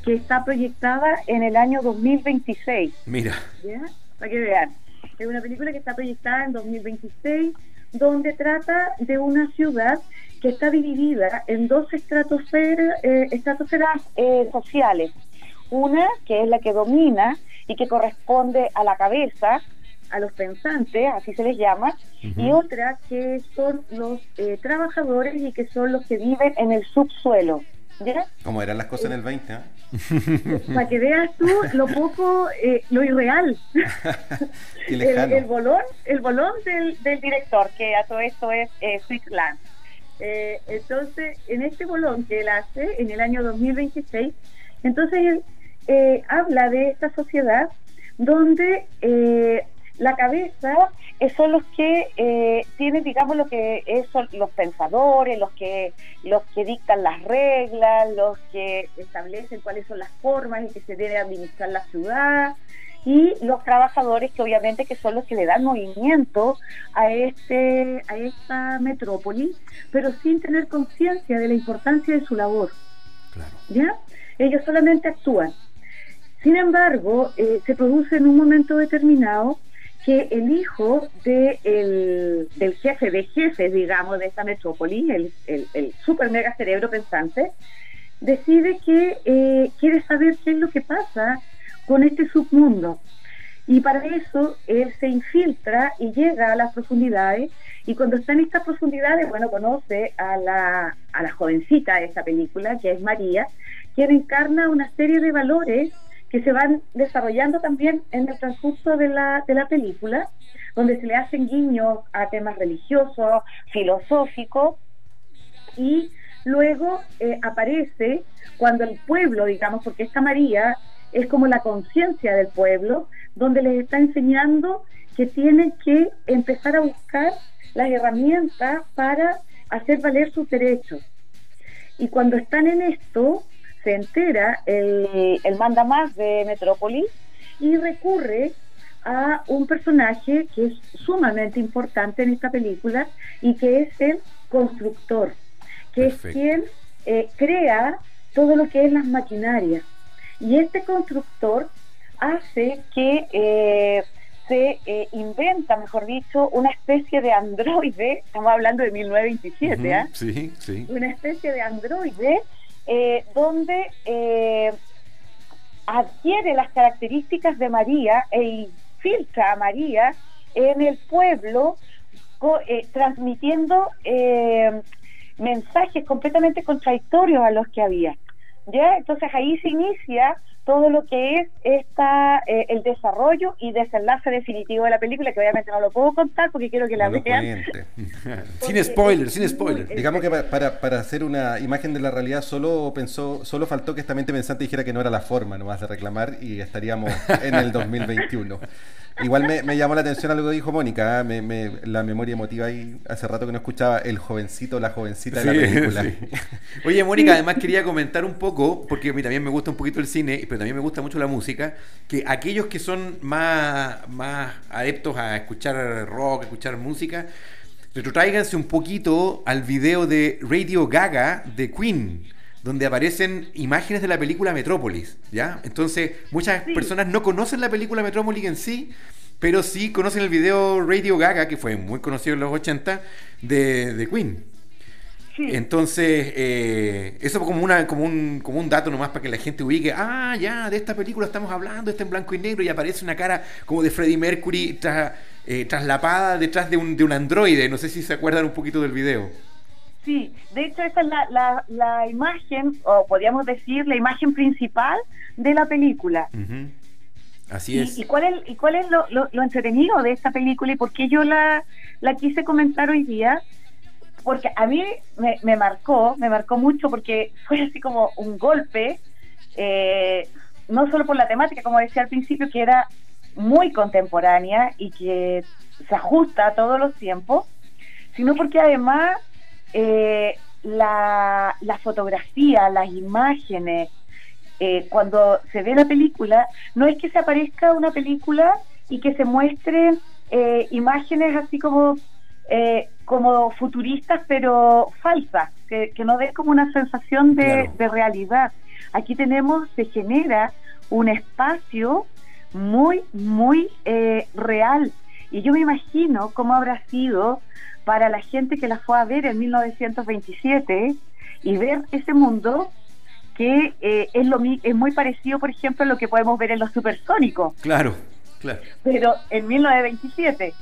que está proyectada en el año 2026. Mira, ¿ya? Para que vean. Es una película que está proyectada en 2026, donde trata de una ciudad que está dividida en dos estratosferas, eh, estratosferas eh, sociales. Una que es la que domina y que corresponde a la cabeza, a los pensantes, así se les llama, y otra que son los eh, trabajadores y que son los que viven en el subsuelo. ¿Ya? ¿Cómo eran las cosas en el 20? ah? Para que veas tú lo poco, eh, lo irreal. El, el bolón, el bolón del, del director, que a todo esto es eh, Switzerland. Eh, entonces, en este bolón que él hace en el año 2026, entonces él eh, habla de esta sociedad donde eh, la cabeza eh, son los que eh, tienen, digamos, lo que es, son los pensadores, los que los que dictan las reglas, los que establecen cuáles son las formas en que se debe administrar la ciudad y los trabajadores que obviamente que son los que le dan movimiento a este a esta metrópoli, pero sin tener conciencia de la importancia de su labor. ¿Ya? Ellos solamente actúan. Sin embargo, eh, se produce en un momento determinado que el hijo de el- del jefe de jefes, digamos, de esta metrópoli, el, el, super mega cerebro pensante, decide que eh, quiere saber qué es lo que pasa con este submundo. Y para eso él se infiltra y llega a las profundidades. Y cuando está en estas profundidades, bueno, conoce a la, a la jovencita de esta película, que es María, quien encarna una serie de valores que se van desarrollando también en el transcurso de la, de la película, donde se le hacen guiños a temas religiosos, filosóficos, y luego eh, aparece cuando el pueblo, digamos, porque esta María es como la conciencia del pueblo, donde les está enseñando que tienen que empezar a buscar las herramientas para hacer valer sus derechos. Y cuando están en esto, se entera el, el mandamás de Metrópolis y recurre a un personaje que es sumamente importante en esta película y que es el constructor, que es quien eh, crea todo lo que es las maquinarias. Y este constructor hace que eh, se eh, inventa, mejor dicho, una especie de androide, estamos hablando de 1927, ¿ah? Sí, sí. una especie de androide eh, donde eh, adquiere las características de María e infiltra a María en el pueblo, eh, transmitiendo eh, mensajes completamente contradictorios a los que había. ¿ya? Entonces ahí se inicia todo lo que es esta eh, el desarrollo y desenlace definitivo de la película, que obviamente no lo puedo contar porque quiero que la No vean. sin spoiler, sin spoiler. Digamos que pa- para, para hacer una imagen de la realidad solo pensó, solo faltó que esta mente pensante dijera que no era la forma nomás de reclamar y estaríamos en el 2021. Igual me, me llamó la atención algo que dijo Mónica, ¿ah? me- me- la memoria emotiva ahí hace rato que no escuchaba el jovencito, la jovencita de la película. sí. Oye, Mónica, además quería comentar un poco, porque a mí también me gusta un poquito el cine, pero también me gusta mucho la música, que aquellos que son más, más adeptos a escuchar rock, a escuchar música, retrotráiganse un poquito al video de Radio Gaga de Queen donde aparecen imágenes de la película Metrópolis, ¿ya? Entonces, muchas personas no conocen la película Metrópolis en sí, pero sí conocen el video Radio Gaga, que fue muy conocido en los 80, de, de Queen. Entonces, eh, eso como, una, como, un, como un dato nomás para que la gente ubique, ah, ya, de esta película estamos hablando, está en blanco y negro y aparece una cara como de Freddie Mercury tras- eh, traslapada detrás de un, de un androide, no sé si se acuerdan un poquito del video. Sí, de hecho esa es la, la, la imagen, o podríamos decir, la imagen principal de la película. Así Y, es. y cuál es, y cuál es lo, lo- lo entretenido de esta película y por qué yo la, la quise comentar hoy día? Porque a mí me, me marcó, me marcó mucho porque fue así como un golpe, eh, no solo por la temática, como decía al principio, que era muy contemporánea y que se ajusta a todos los tiempos, sino porque además eh, la, la fotografía, las imágenes, eh, cuando se ve la película, no es que se aparezca una película y que se muestren eh, imágenes así como, eh, como futuristas, pero falsas, que, que no den como una sensación de, Claro. de realidad. Aquí tenemos, se genera un espacio muy, muy eh, real. Y yo me imagino cómo habrá sido para la gente que la fue a ver en 1927 y ver ese mundo que eh, es, lo, es muy parecido, por ejemplo, a lo que podemos ver en los supersónicos, Claro, claro. pero en 1927.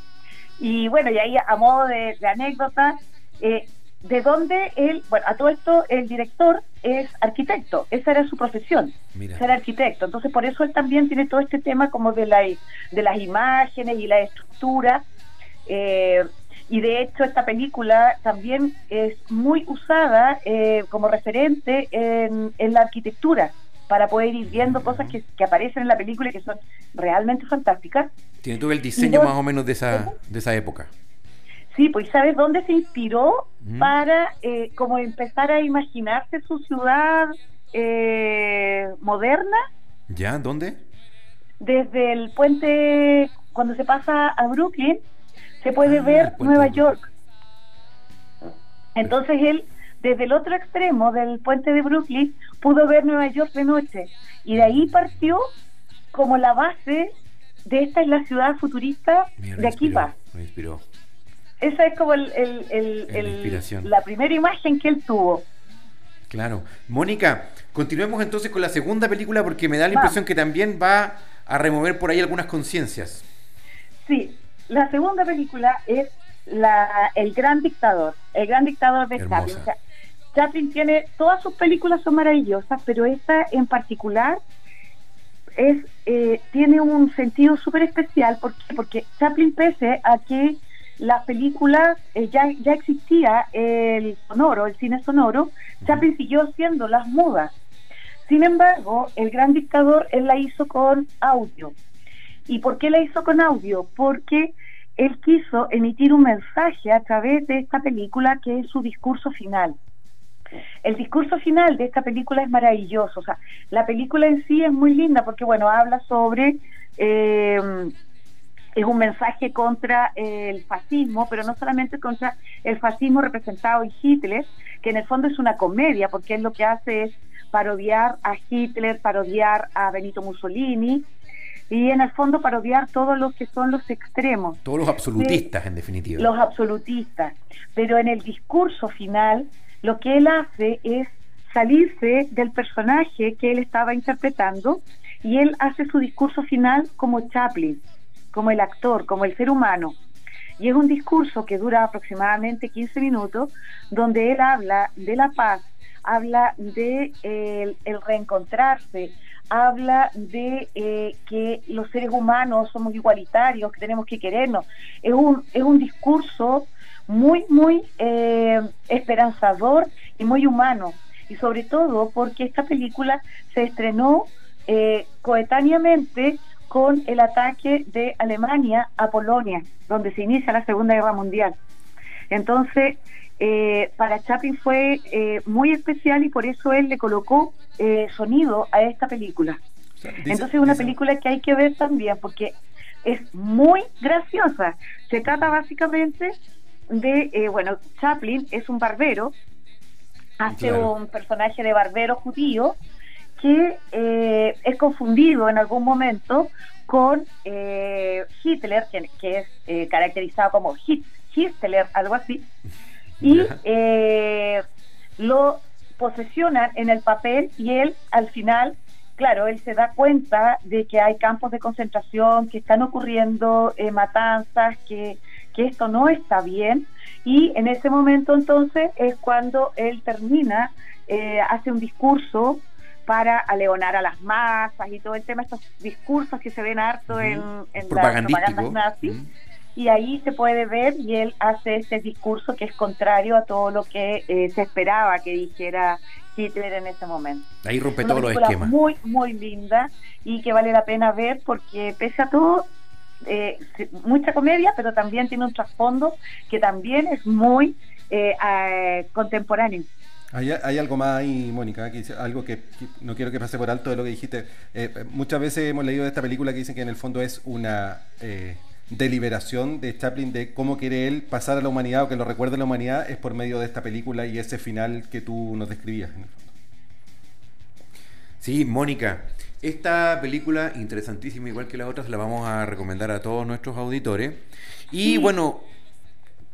Y bueno, y ahí a modo de, de anécdota, eh, de dónde él, bueno, a todo esto el director es arquitecto, esa era su profesión, Mira. ser arquitecto. Entonces por eso él también tiene todo este tema como de, la, de las imágenes y la estructura. Eh, y de hecho esta película también es muy usada eh, como referente en, en la arquitectura para poder ir viendo cosas que, que aparecen en la película y que son realmente fantásticas. Tiene todo el diseño más o menos de esa, de esa época. Sí, pues ¿sabes dónde se inspiró Mm. para eh, como empezar a imaginarse su ciudad eh, moderna? ¿Ya? ¿Dónde? desde el puente, cuando se pasa a Brooklyn, se puede Ah, ver Nueva York. Entonces él, desde el otro extremo del puente de Brooklyn, pudo ver Nueva York de noche. Y de ahí partió como la base de esta es la ciudad futurista Mira, de aquí inspiró, va. me inspiró. Esa es como el, el- el- La inspiración. la primera imagen que él tuvo. Claro. Mónica, continuemos entonces con la segunda película porque me da la impresión que también va a remover por ahí algunas conciencias. Sí, la segunda película es la, El Gran Dictador, El Gran Dictador de Hermosa. Chaplin. O sea, Chaplin tiene, todas sus películas son maravillosas, pero esta en particular es eh, tiene un sentido súper especial ¿por qué? porque Chaplin pese a que las películas eh, ya, ya existía el sonoro, el cine sonoro, Chaplin siguió haciendo las mudas. Sin embargo, El Gran Dictador él la hizo con audio. ¿Y por qué la hizo con audio? Porque él quiso emitir un mensaje a través de esta película que es su discurso final. El discurso final de esta película es maravilloso. O sea, la película en sí es muy linda porque, bueno, habla sobre. eh, es un mensaje contra el fascismo, pero no solamente contra el fascismo representado en Hitler, que en el fondo es una comedia, porque él lo que hace es parodiar a Hitler, parodiar a Benito Mussolini y en el fondo parodiar todos los que son los extremos Todos los absolutistas, en definitiva. los absolutistas. Pero en el discurso final, lo que él hace es salirse del personaje que él estaba interpretando y él hace su discurso final como Chaplin, como el actor, como el ser humano. Y es un discurso que dura aproximadamente 15 minutos, donde él habla de la paz, habla de el, el reencontrarse, habla de eh, que los seres humanos somos igualitarios, que tenemos que querernos. Es un, es un discurso muy, muy eh, esperanzador y muy humano. Y sobre todo porque esta película se estrenó eh, coetáneamente con el ataque de Alemania a Polonia, donde se inicia la Segunda Guerra Mundial. Entonces, eh, para Chaplin fue eh, muy especial y por eso él le colocó eh, sonido a esta película. Entonces es una película que hay que ver también porque es muy graciosa. Se trata básicamente de, eh, bueno, Chaplin es un barbero, hace Claro. un personaje de barbero judío que eh, es confundido en algún momento con eh, Hitler, que, que es eh, caracterizado como Hit, Hitler, algo así, y eh, lo posesionan en el papel y él al final, claro, él se da cuenta de que hay campos de concentración, que están ocurriendo matanzas, que, que esto no está bien y en ese momento entonces es cuando él termina, hace un discurso para aleonar a las masas y todo el tema, estos discursos que se ven harto en, en las propagandas nazis y ahí se puede ver y él hace este discurso que es contrario a todo lo que eh, se esperaba que dijera Hitler en ese momento. Ahí rompe todos los esquemas. Muy, muy linda y que vale la pena ver porque pese a todo, eh, mucha comedia, pero también tiene un trasfondo que también es muy eh, eh, contemporáneo. Hay, hay algo más ahí, Mónica, que dice- algo que, que no quiero que pase por alto de lo que dijiste. Eh, eh, muchas veces hemos leído de esta película que dicen que en el fondo es una eh, deliberación de Chaplin de cómo quiere él pasar a la humanidad o que lo recuerde a la humanidad es por medio de esta película y ese final que tú nos describías. en el fondo. Sí, Mónica, esta película interesantísima, igual que las otras, la vamos a recomendar a todos nuestros auditores. Y Sí. bueno,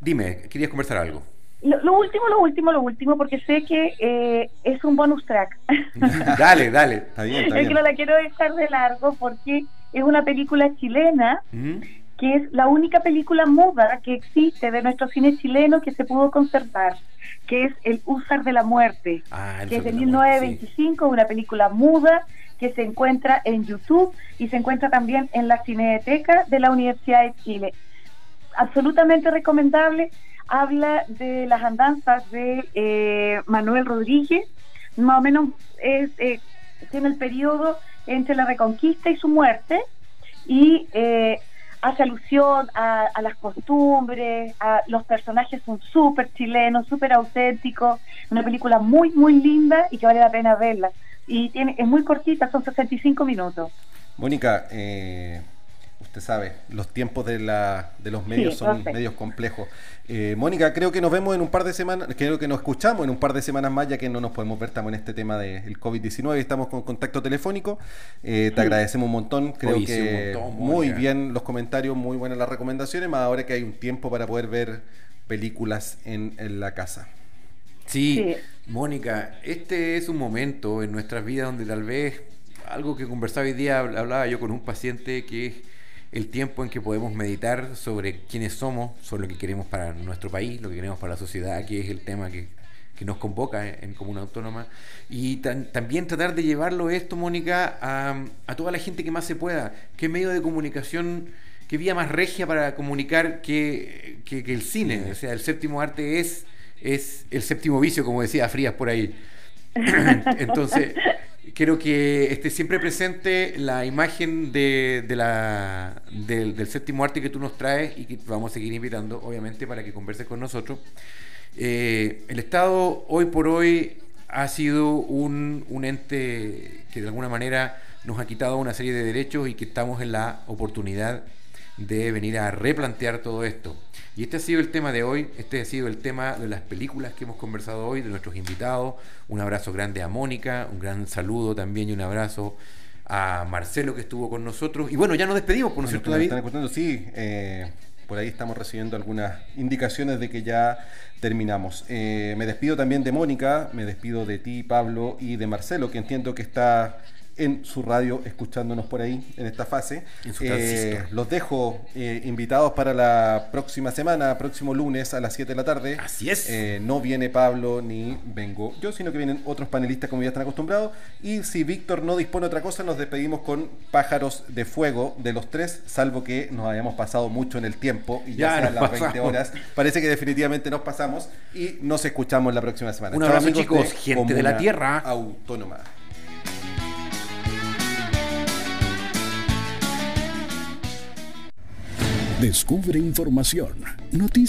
dime, querías conversar algo. Lo, lo último, lo último, lo último, porque sé que eh, es un bonus track. dale, dale. Está bien, es que no la quiero dejar de largo porque es una película chilena que es la única película muda que existe de nuestro cine chileno que se pudo conservar, que es El Usar de la Muerte, Ah, que es de de la Muerte, 1925, una película muda que se encuentra en YouTube y se encuentra también en la Cineteca de la Universidad de Chile. Absolutamente recomendable, habla de las andanzas de eh, Manuel Rodríguez, más o menos es, eh, tiene el periodo entre la Reconquista y su muerte, y eh, hace alusión a, a las costumbres, a los personajes son súper chilenos, súper auténticos, una película muy, muy linda y que vale la pena verla. Y tiene, es muy cortita, son 65 minutos. Mónica, eh, usted sabe, los tiempos de, la, de los medios Sí, son perfecto. medios complejos. Eh, Mónica, creo que nos vemos en un par de semanas, creo que nos escuchamos en un par de semanas más, ya que no nos podemos ver, estamos en este tema del COVID-19 y estamos con contacto telefónico. Eh, te agradecemos un montón, creo que montón, muy bien los comentarios, muy buenas las recomendaciones, más ahora que hay un tiempo para poder ver películas en, en la casa. Sí, Mónica, este es un momento en nuestras vidas donde tal vez algo que conversaba hoy día, habl- hablaba yo con un paciente que es el tiempo en que podemos meditar sobre quiénes somos, sobre lo que queremos para nuestro país, lo que queremos para la sociedad, que es el tema que, que nos convoca en, Comuna Autónoma. Y tan- también tratar de llevarlo esto, Mónica, a, a toda la gente que más se pueda. ¿Qué medio de comunicación, qué vía más regia para comunicar que, que- que el cine? O sea, el séptimo arte es, es el séptimo vicio, como decía Frías por ahí. Entonces, creo que esté siempre presente la imagen del, del séptimo arte que tú nos traes y que vamos a seguir invitando, obviamente, para que converses con nosotros. Eh, el Estado hoy por hoy ha sido un, un ente que de alguna manera nos ha quitado una serie de derechos y que estamos en la oportunidad de venir a replantear todo esto. Y este ha sido el tema de hoy, este ha sido el tema de las películas que hemos conversado hoy, de nuestros invitados. Un abrazo grande a Mónica, un gran saludo también y un abrazo a Marcelo que estuvo con nosotros. Y bueno, ya nos despedimos, ¿por no cierto, David? están escuchando, sí, eh, por ahí estamos recibiendo algunas indicaciones de que ya terminamos. Eh, me despido también de Mónica, me despido de ti, Pablo, y de Marcelo, que entiendo que está en su radio escuchándonos por ahí en esta fase. En su Eh, los dejo eh, invitados para la próxima semana, próximo lunes a las 7 de la tarde. Así es. Eh, no viene Pablo ni vengo yo, sino que vienen otros panelistas como ya están acostumbrados. Y si Víctor no dispone de otra cosa, nos despedimos con Pájaros de Fuego de los tres, salvo que nos hayamos pasado mucho en el tiempo y ya, Ya sean nos las 20 pasamos. horas. Parece que definitivamente nos pasamos y nos escuchamos la próxima semana. Un abrazo, amigos chicos, gente de la Tierra. Autónoma. Descubre información, noticias.